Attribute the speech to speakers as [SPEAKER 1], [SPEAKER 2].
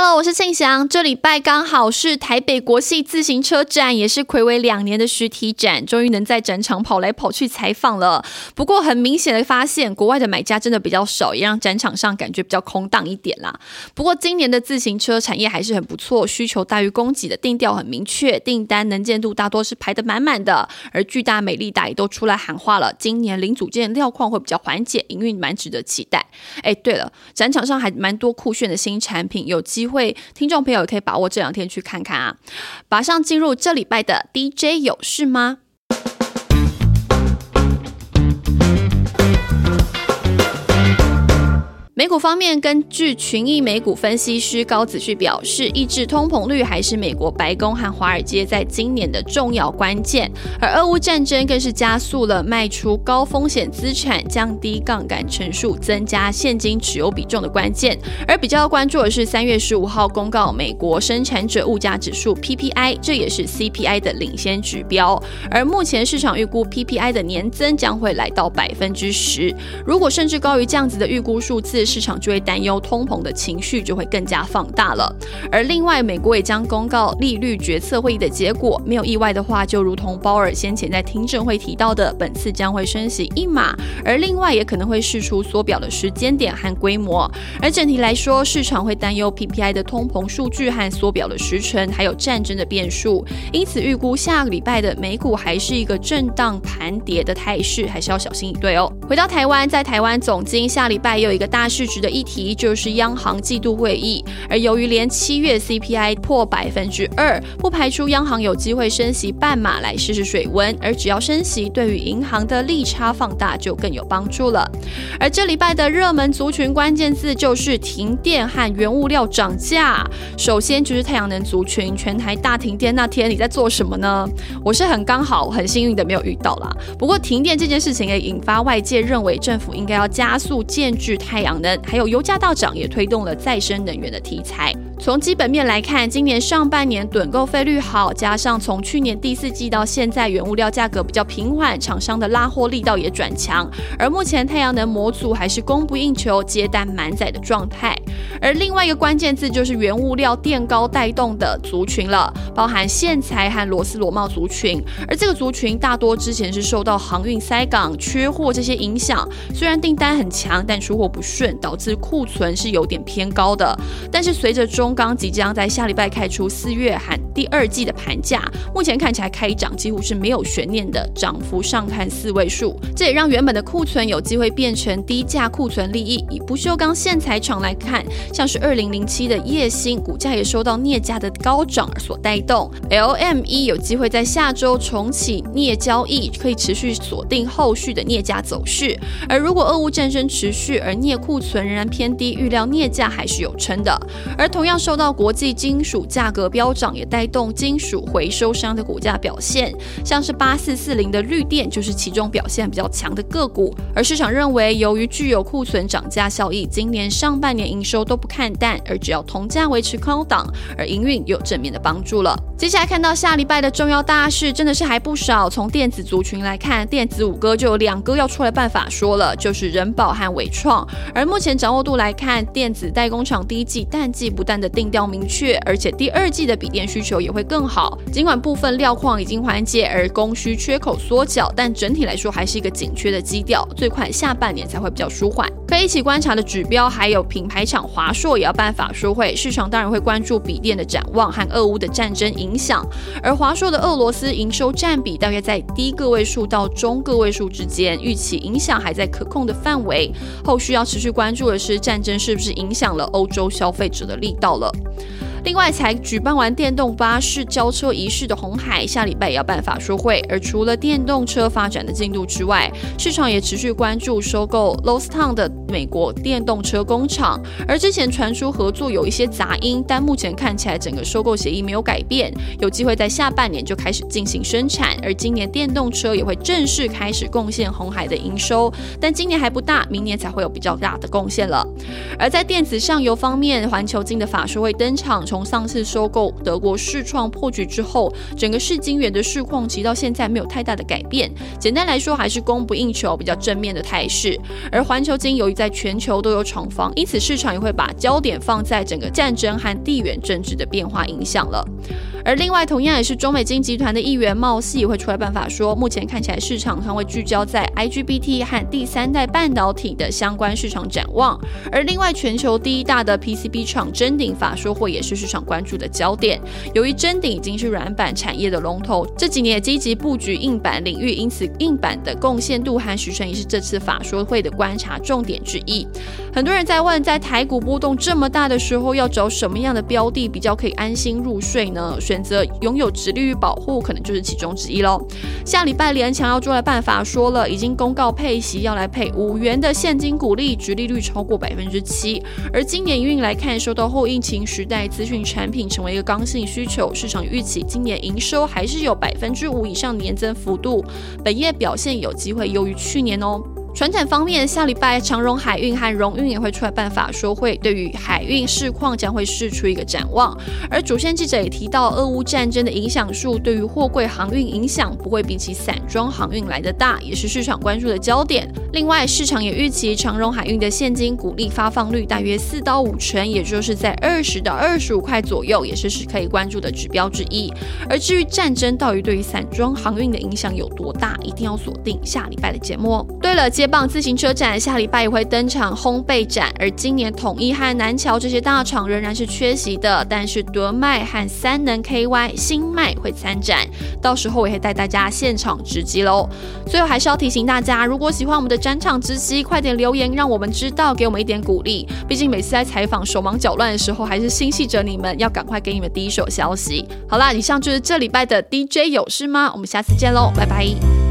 [SPEAKER 1] Hello，我是庆祥。这礼拜刚好是台北国际自行车展，也是暌违两年的实体展，终于能在展场跑来跑去采访了。不过很明显的发现，国外的买家真的比较少，也让展场上感觉比较空荡一点啦。不过今年的自行车产业还是很不错，需求大于供给的定调很明确，订单能见度大多是排得满满的。而巨大、美丽达也都出来喊话了，今年零组件料况会比较缓解，营运蛮值得期待。哎，对了，展场上还蛮多酷炫的新产品，有机会，听众朋友可以把握这两天去看看啊！马上进入这礼拜的 DJ 有事吗？美股方面，根据群益美股分析师高子旭表示，抑制通膨率还是美国白宫和华尔街在今年的重要关键，而俄乌战争更是加速了卖出高风险资产、降低杠杆乘数、增加现金持有比重的关键。而比较关注的是三月十五号公告美国生产者物价指数 PPI，这也是 CPI 的领先指标。而目前市场预估 PPI 的年增将会来到百分之十，如果甚至高于这样子的预估数字。市场就会担忧通膨的情绪就会更加放大了。而另外，美国也将公告利率决策会议的结果，没有意外的话，就如同鲍尔先前在听证会提到的，本次将会升息一码。而另外也可能会试出缩表的时间点和规模。而整体来说，市场会担忧 PPI 的通膨数据和缩表的时程，还有战争的变数，因此预估下个礼拜的美股还是一个震荡盘跌的态势，还是要小心以对哦。回到台湾，在台湾总经下礼拜又有一个大。市值的议题就是央行季度会议，而由于连七月 CPI 破百分之二，不排除央行有机会升息半码来试试水温。而只要升息，对于银行的利差放大就更有帮助了。而这礼拜的热门族群关键字就是停电和原物料涨价。首先就是太阳能族群，全台大停电那天你在做什么呢？我是很刚好很幸运的没有遇到啦。不过停电这件事情也引发外界认为政府应该要加速建制太阳能。还有油价大涨，也推动了再生能源的题材。从基本面来看，今年上半年趸购费率好，加上从去年第四季到现在，原物料价格比较平缓，厂商的拉货力道也转强。而目前太阳能模组还是供不应求、接单满载的状态。而另外一个关键字就是原物料垫高带动的族群了，包含线材和螺丝螺帽族群。而这个族群大多之前是受到航运塞港、缺货这些影响，虽然订单很强，但出货不顺，导致库存是有点偏高的。但是随着中钢即将在下礼拜开出四月和第二季的盘价，目前看起来开涨几乎是没有悬念的，涨幅上看四位数，这也让原本的库存有机会变成低价库存利益。以不锈钢线材厂来看。像是二零零七的叶星股价也受到镍价的高涨而所带动，LME 有机会在下周重启镍交易，可以持续锁定后续的镍价走势。而如果俄乌战争持续，而镍库存仍然偏低，预料镍价还是有撑的。而同样受到国际金属价格飙涨，也带动金属回收商的股价表现，像是八四四零的绿电就是其中表现比较强的个股。而市场认为，由于具有库存涨价效益，今年上半年营收都不看淡，而只要铜价维持高档，而营运有正面的帮助了。接下来看到下礼拜的重要大事，真的是还不少。从电子族群来看，电子五哥就有两个要出来办法说了，就是人保和伟创。而目前掌握度来看，电子代工厂第一季淡季不但的定调明确，而且第二季的笔电需求也会更好。尽管部分料矿已经缓解，而供需缺口缩小，但整体来说还是一个紧缺的基调，最快下半年才会比较舒缓。可以一起观察的指标还有品牌厂华硕也要办法说会，市场当然会关注笔电的展望和俄乌的战争影。影响，而华硕的俄罗斯营收占比大约在低个位数到中个位数之间，预期影响还在可控的范围。后续要持续关注的是战争是不是影响了欧洲消费者的力道了。另外，才举办完电动巴士交车仪式的红海，下礼拜也要办法说会。而除了电动车发展的进度之外，市场也持续关注收购 l o s t Town 的美国电动车工厂。而之前传出合作有一些杂音，但目前看起来整个收购协议没有改变，有机会在下半年就开始进行生产。而今年电动车也会正式开始贡献红海的营收，但今年还不大，明年才会有比较大的贡献了。而在电子上游方面，环球金的法说会登场。从从上次收购德国世创破局之后，整个世晶圆的市况其实到现在没有太大的改变。简单来说，还是供不应求，比较正面的态势。而环球金由于在全球都有厂房，因此市场也会把焦点放在整个战争和地缘政治的变化影响了。而另外，同样也是中美金集团的议员茂系也会出来办法说，目前看起来市场上会聚焦在 IGBT 和第三代半导体的相关市场展望。而另外，全球第一大的 PCB 厂真鼎法说会也是市场关注的焦点。由于真鼎已经是软板产业的龙头，这几年也积极布局硬板领域，因此硬板的贡献度和时程也是这次法说会的观察重点之一。很多人在问，在台股波动这么大的时候，要找什么样的标的比较可以安心入睡呢？选择拥有直利率保护，可能就是其中之一喽。下礼拜联强要出来办法说了，已经公告配息要来配五元的现金股利，直利率超过百分之七。而今年运来看，受到后疫情时代资讯产品成为一个刚性需求，市场预期今年营收还是有百分之五以上年增幅度，本业表现有机会优于去年哦。船产方面，下礼拜长荣海运和荣运也会出来办法说会，对于海运市况将会释出一个展望。而主线记者也提到，俄乌战争的影响数对于货柜航运影响不会比起散装航运来的大，也是市场关注的焦点。另外，市场也预期长荣海运的现金股利发放率大约四到五成，也就是在二十到二十五块左右，也是是可以关注的指标之一。而至于战争到底对于散装航运的影响有多大，一定要锁定下礼拜的节目哦。对了，接。棒自行车展下礼拜也会登场烘焙展，而今年统一和南桥这些大厂仍然是缺席的，但是德迈和三能 KY 新迈会参展，到时候也会带大家现场直击喽。最后还是要提醒大家，如果喜欢我们的展场直击，快点留言让我们知道，给我们一点鼓励。毕竟每次在采访手忙脚乱的时候，还是心系着你们，要赶快给你们第一手消息。好啦，以上就是这礼拜的 DJ 有事吗？我们下次见喽，拜拜。